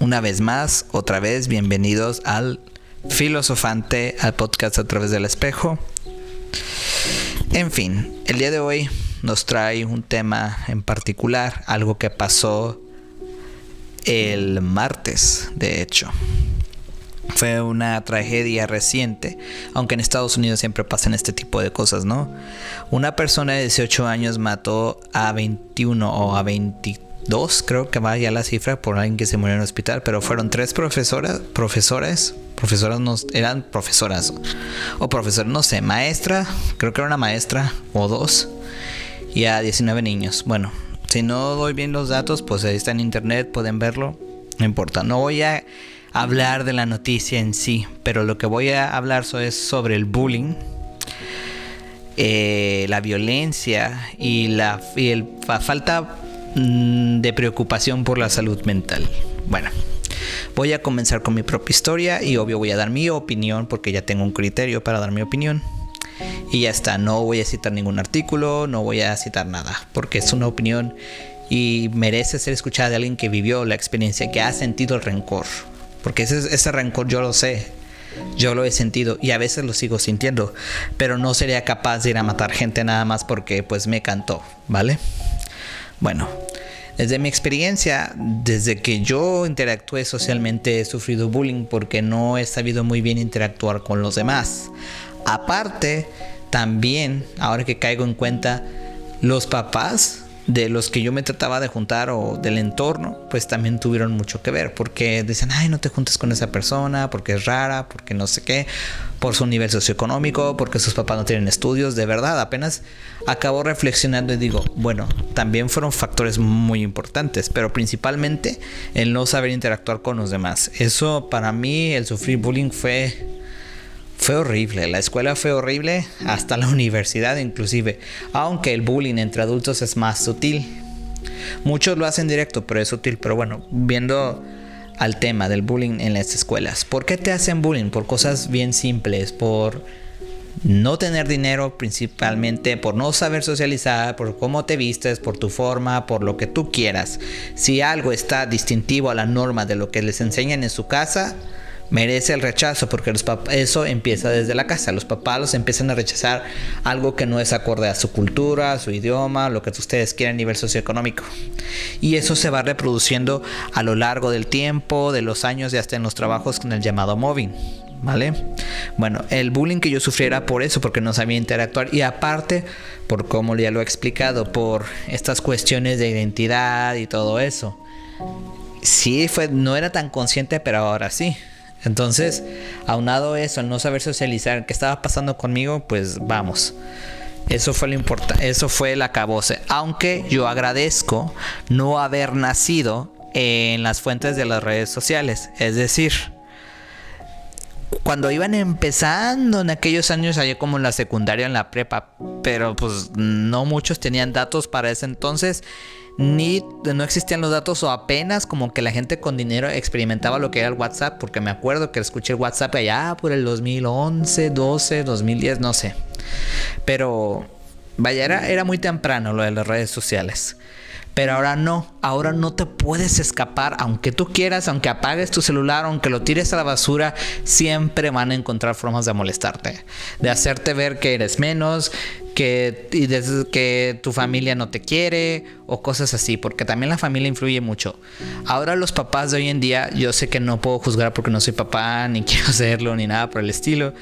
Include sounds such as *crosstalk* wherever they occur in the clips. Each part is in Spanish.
Una vez más, otra vez, bienvenidos al Filosofante, al podcast a través del espejo. En fin, el día de hoy nos trae un tema en particular, algo que pasó el martes, de hecho. Fue una tragedia reciente, aunque en Estados Unidos siempre pasan este tipo de cosas, ¿no? Una persona de 18 años mató a 21 o a 22, creo que va ya la cifra, por alguien que se murió en el hospital, pero fueron tres profesoras, profesores, profesoras no, eran profesoras, o profesores, no sé, maestra, creo que era una maestra, o dos, y a 19 niños. Bueno, si no doy bien los datos, pues ahí está en internet, pueden verlo, no importa, no voy a hablar de la noticia en sí, pero lo que voy a hablar es sobre el bullying, eh, la violencia y la, falta mm, de preocupación por la salud mental. Bueno, voy a comenzar con mi propia historia y obvio voy a dar mi opinión porque ya tengo un criterio para dar mi opinión. Y ya está, no voy a citar ningún artículo, no voy a citar nada, porque es una opinión y merece ser escuchada de alguien que vivió la experiencia, que ha sentido el rencor. Porque ese, ese rencor yo lo sé. Yo lo he sentido y a veces lo sigo sintiendo. Pero no sería capaz de ir a matar gente nada más porque pues me cantó, ¿vale? Bueno, desde mi experiencia, desde que yo interactué socialmente he sufrido bullying porque no he sabido muy bien interactuar con los demás. Aparte, también, ahora que caigo en cuenta, los papás de los que yo me trataba de juntar o del entorno, pues también tuvieron mucho que ver, porque dicen, ay, no te juntes con esa persona, porque es rara, porque no sé qué, por su nivel socioeconómico, porque sus papás no tienen estudios, de verdad, apenas acabo reflexionando y digo, bueno, también fueron factores muy importantes, pero principalmente el no saber interactuar con los demás. Eso para mí, el sufrir bullying fue fue horrible, la escuela fue horrible, hasta la *laughs* universidad inclusive, aunque el bullying entre adultos es más sutil. Muchos lo hacen directo, pero es sutil, pero bueno, viendo al tema del bullying en las escuelas. ¿Por qué te hacen bullying? Por cosas bien simples, por no tener dinero principalmente, por no saber socializar, por cómo te vistes, por tu forma, por lo que tú quieras. Si algo está distintivo a la norma de lo que les enseñan en su casa, merece el rechazo porque los eso empieza desde la casa. Los papás los empiezan a rechazar algo que no es acorde a su cultura, a su idioma, lo que ustedes quieran a nivel socioeconómico. Y eso se va reproduciendo a lo largo del tiempo, de los años y hasta en los trabajos con el llamado mobbing. ¿Vale? Bueno, el bullying que yo sufriera por eso, porque no sabía interactuar y aparte, por como ya lo he explicado, por estas cuestiones de identidad y todo eso. Sí, fue, no era tan consciente, pero ahora sí. Entonces, aunado eso, al no saber socializar, qué estaba pasando conmigo, pues vamos. Eso fue lo importante, eso fue el acabose. Aunque yo agradezco no haber nacido en las fuentes de las redes sociales. Es decir, cuando iban empezando en aquellos años, allá como en la secundaria, en la prepa, pero pues no muchos tenían datos para ese entonces ni no existían los datos o apenas como que la gente con dinero experimentaba lo que era el WhatsApp, porque me acuerdo que escuché el WhatsApp allá por el 2011, 12, 2010, no sé. Pero vaya, era, era muy temprano lo de las redes sociales. Pero ahora no, ahora no te puedes escapar, aunque tú quieras, aunque apagues tu celular, aunque lo tires a la basura, siempre van a encontrar formas de molestarte, de hacerte ver que eres menos, que, y que tu familia no te quiere o cosas así, porque también la familia influye mucho. Ahora los papás de hoy en día, yo sé que no puedo juzgar porque no soy papá, ni *laughs* quiero hacerlo, ni nada por el estilo,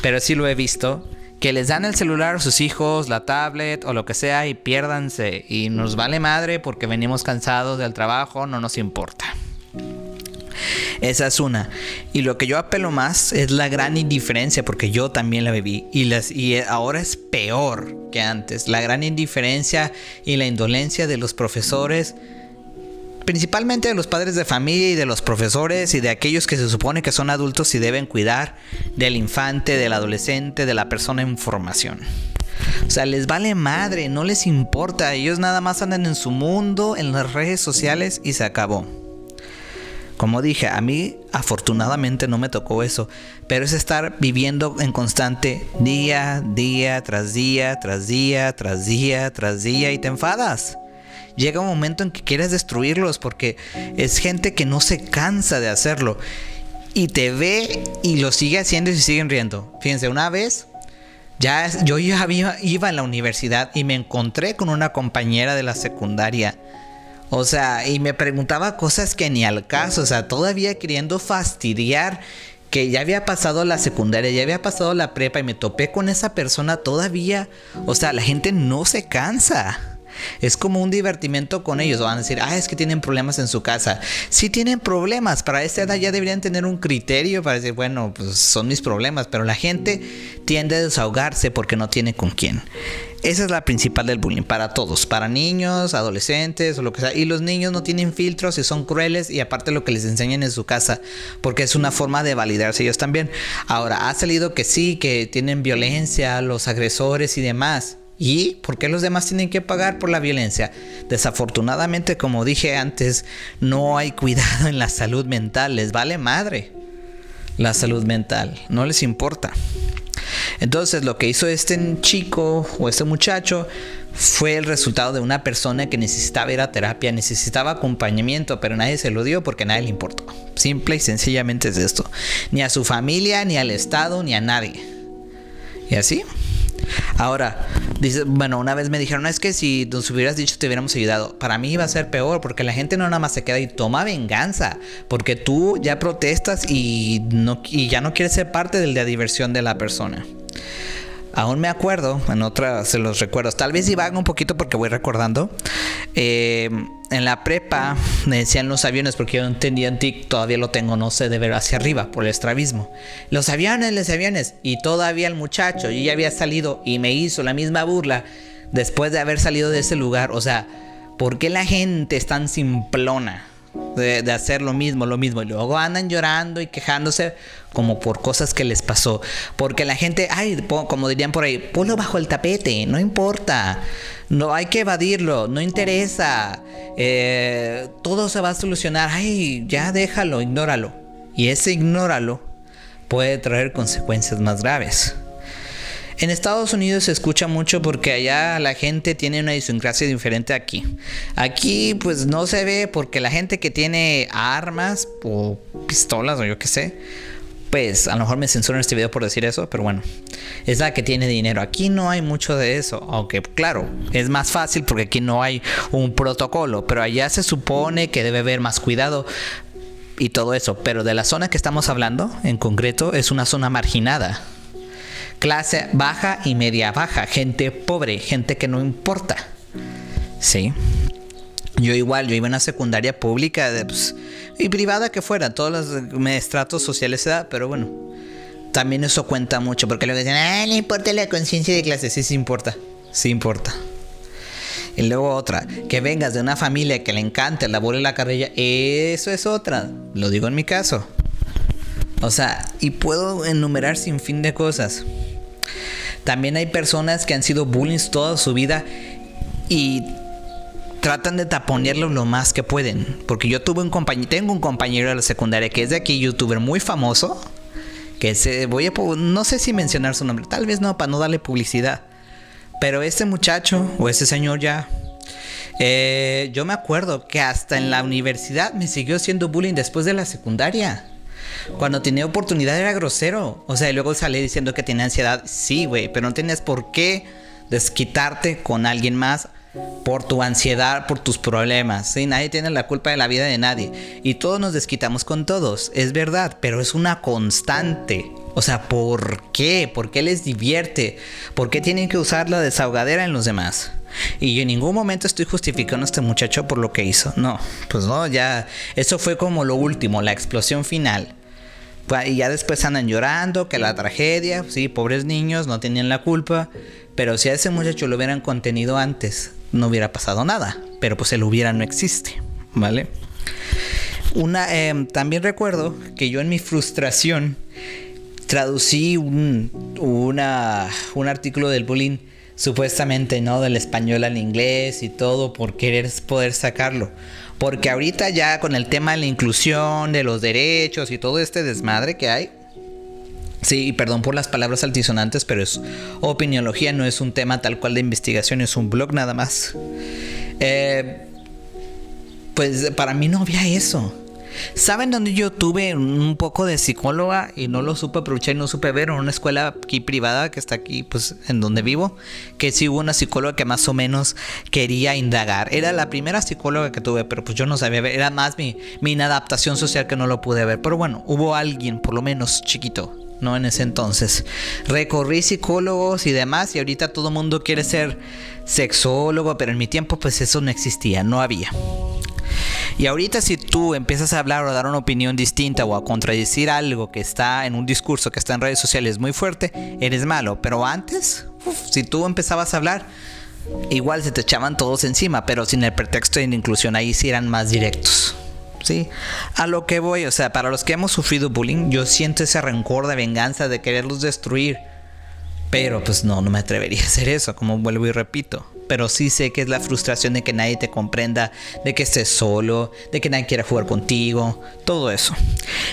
pero sí lo he visto que les dan el celular a sus hijos, la tablet o lo que sea y piérdanse. Y nos vale madre porque venimos cansados del trabajo, no nos importa. Esa es una. Y lo que yo apelo más es la gran indiferencia, porque yo también la viví. Y, las, y ahora es peor que antes. La gran indiferencia y la indolencia de los profesores principalmente de los padres de familia y de los profesores y de aquellos que se supone que son adultos y deben cuidar del infante, del adolescente, de la persona en formación. O sea, les vale madre, no les importa, ellos nada más andan en su mundo, en las redes sociales y se acabó. Como dije, a mí afortunadamente no me tocó eso, pero es estar viviendo en constante día, día, tras día, tras día, tras día, tras día y te enfadas llega un momento en que quieres destruirlos porque es gente que no se cansa de hacerlo y te ve y lo sigue haciendo y se siguen riendo. Fíjense, una vez ya yo ya iba a la universidad y me encontré con una compañera de la secundaria. O sea, y me preguntaba cosas que ni al caso, o sea, todavía queriendo fastidiar que ya había pasado la secundaria, ya había pasado la prepa y me topé con esa persona todavía. O sea, la gente no se cansa. Es como un divertimento con ellos. Van a decir, ah, es que tienen problemas en su casa. Si tienen problemas, para esta edad ya deberían tener un criterio para decir, bueno, pues son mis problemas. Pero la gente tiende a desahogarse porque no tiene con quién. Esa es la principal del bullying para todos, para niños, adolescentes o lo que sea. Y los niños no tienen filtros y son crueles y aparte lo que les enseñan en su casa, porque es una forma de validarse ellos también. Ahora, ha salido que sí, que tienen violencia, los agresores y demás. ¿Y por qué los demás tienen que pagar por la violencia? Desafortunadamente, como dije antes, no hay cuidado en la salud mental. Les vale madre la salud mental. No les importa. Entonces lo que hizo este chico o este muchacho fue el resultado de una persona que necesitaba ir a terapia, necesitaba acompañamiento, pero nadie se lo dio porque nadie le importó. Simple y sencillamente es esto. Ni a su familia, ni al Estado, ni a nadie. Y así. Ahora, dice, bueno, una vez me dijeron, es que si nos hubieras dicho te hubiéramos ayudado. Para mí iba a ser peor, porque la gente no nada más se queda y toma venganza, porque tú ya protestas y, no, y ya no quieres ser parte de diversión de la persona. Aún me acuerdo, en otras se los recuerdos, tal vez iba un poquito porque voy recordando. Eh, en la prepa me decían los aviones, porque yo entendía en TIC, todavía lo tengo, no sé, de ver hacia arriba por el estrabismo. Los aviones, los aviones. Y todavía el muchacho, yo ya había salido y me hizo la misma burla después de haber salido de ese lugar. O sea, ¿por qué la gente es tan simplona? De, hacer lo mismo, lo mismo. Y luego andan llorando y quejándose como por cosas que les pasó. Porque la gente, ay, como dirían por ahí, ponlo bajo el tapete, no importa. No hay que evadirlo, no interesa. Eh, todo se va a solucionar. Ay, ya déjalo, ignóralo. Y ese ignóralo puede traer consecuencias más graves. En Estados Unidos se escucha mucho porque allá la gente tiene una idiosincrasia diferente aquí. Aquí pues no se ve porque la gente que tiene armas o pistolas o yo qué sé, pues a lo mejor me censuran este video por decir eso, pero bueno, es la que tiene dinero. Aquí no hay mucho de eso, aunque claro, es más fácil porque aquí no hay un protocolo, pero allá se supone que debe haber más cuidado y todo eso, pero de la zona que estamos hablando en concreto es una zona marginada. Clase baja y media baja, gente pobre, gente que no importa. Sí. Yo igual, yo iba a una secundaria pública pues, y privada que fuera, todos los estratos sociales se da, pero bueno, también eso cuenta mucho, porque luego dicen, ah, no importa la conciencia de clase, sí, sí importa, sí importa. Y luego otra, que vengas de una familia que le encanta el labor y la carrera, eso es otra, lo digo en mi caso. O sea, y puedo enumerar sin fin de cosas. También hay personas que han sido bullying toda su vida y tratan de taponearlo lo más que pueden. Porque yo tuve un compañero, tengo un compañero de la secundaria que es de aquí, youtuber muy famoso. Que se voy a no sé si mencionar su nombre, tal vez no, para no darle publicidad. Pero este muchacho, o ese señor ya. Eh, yo me acuerdo que hasta en la universidad me siguió haciendo bullying después de la secundaria. Cuando tenía oportunidad era grosero. O sea, y luego salí diciendo que tenía ansiedad. Sí, güey, pero no tenías por qué desquitarte con alguien más por tu ansiedad, por tus problemas. ¿sí? Nadie tiene la culpa de la vida de nadie. Y todos nos desquitamos con todos, es verdad, pero es una constante. O sea, ¿por qué? ¿Por qué les divierte? ¿Por qué tienen que usar la desahogadera en los demás? Y yo en ningún momento estoy justificando a este muchacho por lo que hizo. No, pues no, ya. Eso fue como lo último, la explosión final. Y ya después andan llorando, que la tragedia, sí, pobres niños, no tenían la culpa. Pero si a ese muchacho lo hubieran contenido antes, no hubiera pasado nada. Pero pues el hubiera no existe, ¿vale? Una, em, también recuerdo que yo en mi frustración traducí un, una, un artículo del bullying supuestamente no del español al inglés y todo por querer poder sacarlo. Porque ahorita ya con el tema de la inclusión, de los derechos y todo este desmadre que hay, Sí, perdón por las palabras altisonantes, pero es opiniología, no es un tema tal cual de investigación, es un blog nada más. Eh, pues para mí no había eso. ¿Saben dónde yo tuve un poco de psicóloga y no lo supe aprovechar y no supe ver en una escuela aquí privada que está aquí, pues en donde vivo? Que sí hubo una psicóloga que más o menos quería indagar. Era la primera psicóloga que tuve, pero pues yo no sabía ver. Era más mi, mi inadaptación social que no lo pude ver. Pero bueno, hubo alguien, por lo menos chiquito, ¿no? En ese entonces. Recorrí psicólogos y demás y ahorita todo el mundo quiere ser sexólogo, pero en mi tiempo pues eso no existía, no había. Y ahorita si tú empiezas a hablar o a dar una opinión distinta o a contradecir algo que está en un discurso que está en redes sociales muy fuerte, eres malo. Pero antes, si tú empezabas a hablar, igual se te echaban todos encima, pero sin el pretexto de inclusión, ahí sí eran más directos. ¿Sí? A lo que voy, o sea, para los que hemos sufrido bullying, yo siento ese rencor de venganza de quererlos destruir. Pero pues no, no me atrevería a hacer eso, como vuelvo y repito pero sí sé que es la frustración de que nadie te comprenda, de que estés solo, de que nadie quiera jugar contigo, todo eso.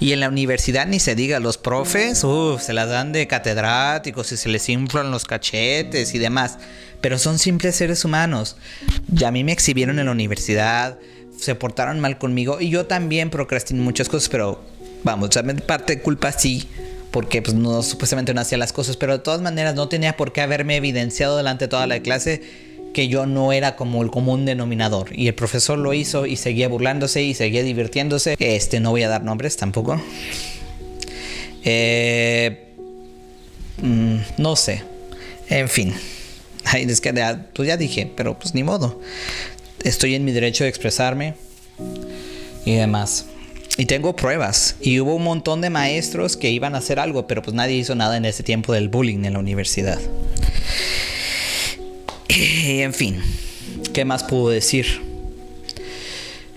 Y en la universidad ni se diga, los profes, uff, se las dan de catedráticos y se les inflan los cachetes y demás, pero son simples seres humanos. Ya a mí me exhibieron en la universidad, se portaron mal conmigo y yo también procrastiné muchas cosas, pero vamos, parte de culpa sí porque pues no supuestamente no hacía las cosas, pero de todas maneras no tenía por qué haberme evidenciado delante de toda la clase que yo no era como el común denominador. Y el profesor lo hizo y seguía burlándose y seguía divirtiéndose. Este, no voy a dar nombres tampoco. Eh, mm, no sé. En fin. *laughs* Ay, es que pues ya dije, pero pues ni modo. Estoy en mi derecho de expresarme y demás. Y tengo pruebas. Y hubo un montón de maestros que iban a hacer algo, pero pues nadie hizo nada en ese tiempo del bullying en la universidad. en fin, ¿qué más puedo decir?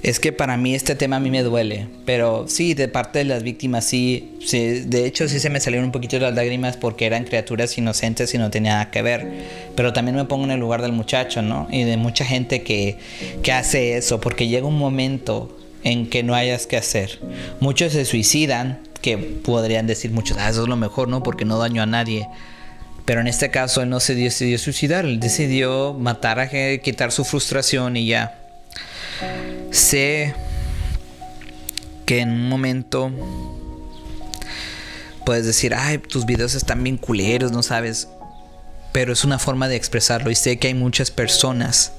Es que para mí este tema a mí me duele, pero sí, de parte de las víctimas sí, de hecho sí se me salieron un poquito las lágrimas porque eran criaturas inocentes y no tenía nada que ver, pero también me pongo en el lugar del muchacho, ¿no? Y de mucha gente que, que hace eso, porque llega un momento en que no hayas que hacer. Muchos se suicidan, que podrían decir muchos, ah, eso es lo mejor, ¿no? Porque no daño a nadie pero en este caso él no se decidió suicidar, él decidió matar a gente, quitar su frustración y ya. Sé que en un momento puedes decir, ay, tus videos están bien culeros, no sabes. Pero es una forma de expresarlo y sé que hay muchas personas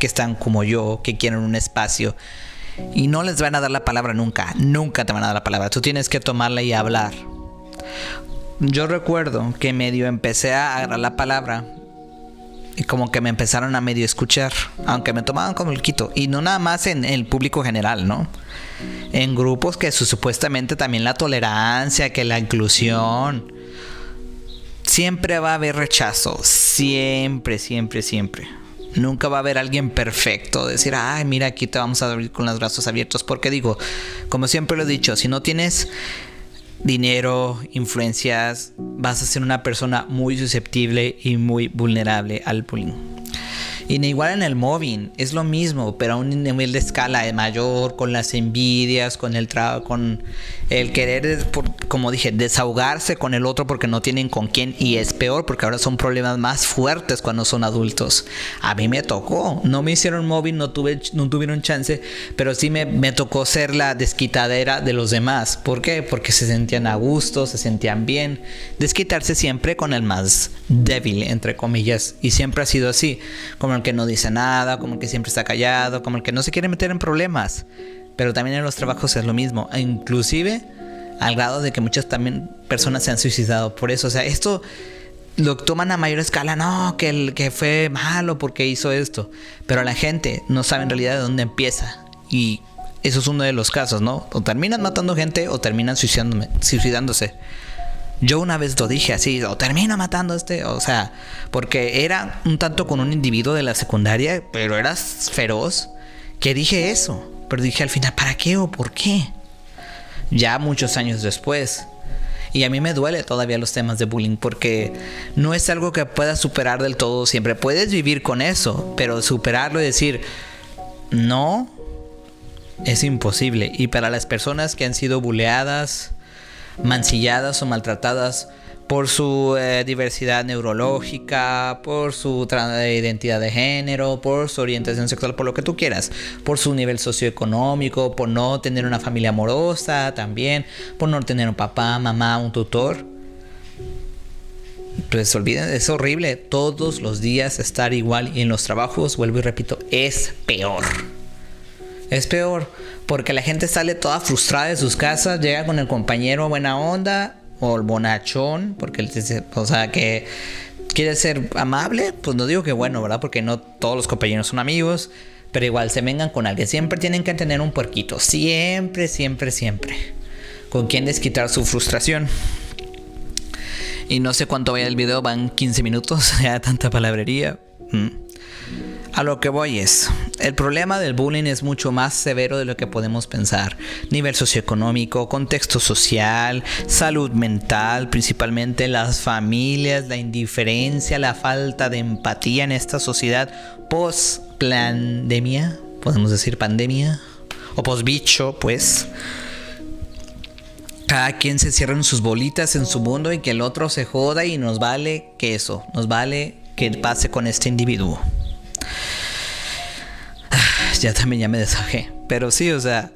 que están como yo, que quieren un espacio y no les van a dar la palabra nunca, nunca te van a dar la palabra. Tú tienes que tomarla y hablar yo recuerdo que medio empecé a agarrar la palabra y como que me empezaron a medio escuchar, aunque me tomaban como el quito, y no nada más en, el público general, ¿no? En grupos que supuestamente también la tolerancia, que la inclusión, siempre va a haber rechazo, siempre, siempre, siempre. Nunca va a haber alguien perfecto, decir, ay, mira, aquí te vamos a abrir con los brazos abiertos, porque digo, como siempre lo he dicho, si no tienes dinero, influencias, vas a ser una persona muy susceptible y muy vulnerable al bullying. Y igual en el mobbing, es lo mismo, pero a un nivel de escala mayor, con las envidias, con el trabajo, con el querer, como dije, desahogarse con el otro porque no tienen con quién. Y es peor porque ahora son problemas más fuertes cuando son adultos. A mí me tocó, no me hicieron mobbing, no, tuve, no tuvieron chance, pero sí me, me tocó ser la desquitadera de los demás. ¿Por qué? Porque se sentían a gusto, se sentían bien. Desquitarse siempre con el más débil, entre comillas. Y siempre ha sido así. Como el que no dice nada, como el que siempre está callado, como el que no se quiere meter en problemas. Pero también en los trabajos es lo mismo, e inclusive al grado de que muchas también personas se han suicidado por eso. O sea, esto lo toman a mayor escala, no, que el que fue malo porque hizo esto. Pero la gente no sabe en realidad de dónde empieza. Y eso es uno de los casos, ¿no? O terminan matando gente o terminan suicidándose. Yo una vez lo dije así, o termina matando a este, o sea, porque era un tanto con un individuo de la secundaria, pero eras feroz, que dije eso. Pero dije al final, ¿para qué o por qué? Ya muchos años después. Y a mí me duele todavía los temas de bullying porque no es algo que puedas superar del todo siempre. Puedes vivir con eso, pero superarlo y decir, no, es imposible. Y para las personas que han sido bulleadas, mancilladas o maltratadas por su eh, diversidad neurológica, por su identidad de género, por su orientación sexual, por lo que tú quieras, por su nivel socioeconómico, por no tener una familia amorosa también, por no tener un papá, mamá, un tutor. Pues olviden, es horrible todos los días estar igual y en los trabajos, vuelvo y repito, es peor. Es peor porque la gente sale toda frustrada de sus casas, llega con el compañero buena onda, o el bonachón, porque él dice, o sea, que quiere ser amable, pues no digo que bueno, ¿verdad? Porque no todos los compañeros son amigos, pero igual se vengan con alguien. Siempre tienen que tener un puerquito, siempre, siempre, siempre. Con quien desquitar su frustración. Y no sé cuánto vaya el video, van 15 minutos, *laughs* ya tanta palabrería. Mm. A lo que voy es, el problema del bullying es mucho más severo de lo que podemos pensar. Nivel socioeconómico, contexto social, salud mental, principalmente las familias, la indiferencia, la falta de empatía en esta sociedad post-pandemia, podemos decir pandemia, o post-bicho, pues. Cada quien se cierra en sus bolitas en su mundo y que el otro se joda y nos vale que eso, nos vale que pase con este individuo ya también ya me desajé. Pero sí, o sea,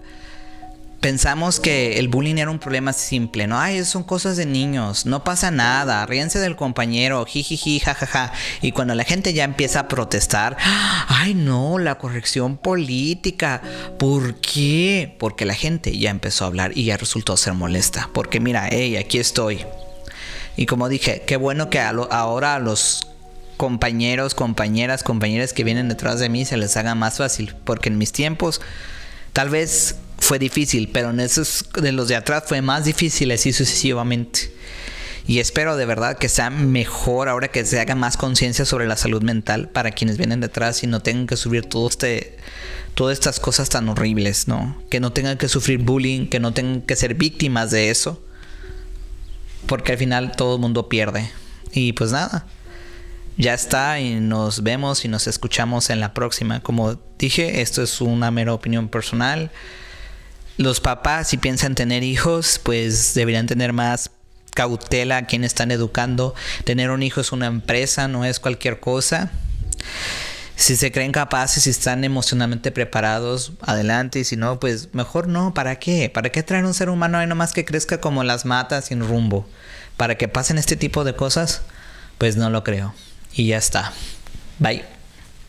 pensamos que el bullying era un problema simple, ¿no? Ay, son cosas de niños, no pasa nada, ríense del compañero, jijiji, jajaja. Y cuando la gente ya empieza a protestar, ay, no, la corrección política. ¿Por qué? Porque la gente ya empezó a hablar y ya resultó ser molesta. Porque mira, hey, aquí estoy. Y como dije, qué bueno que ahora a los compañeros, compañeras, compañeras que vienen detrás de mí se les haga más fácil. Porque en mis tiempos tal vez fue difícil, pero en esos de los de atrás fue más difícil así sucesivamente. Y espero de verdad que sea mejor ahora que se haga más conciencia sobre la salud mental para quienes vienen detrás y no tengan que subir todo este, todas estas cosas tan horribles, ¿no? Que no tengan que sufrir bullying, que no tengan que ser víctimas de eso. Porque al final todo el mundo pierde. Y pues nada ya está y nos vemos y nos escuchamos en la próxima. Como dije, esto es una mera opinión personal. Los papás, si piensan tener hijos, pues deberían tener más cautela a quien están educando. Tener un hijo es una empresa, no es cualquier cosa. Si se creen capaces, si están emocionalmente preparados, adelante. Y si no, pues mejor no. ¿Para qué? ¿Para qué traer un ser humano ahí nomás que crezca como las matas sin rumbo? ¿Para que pasen este tipo de cosas? Pues no lo creo. Y ya está. Bye.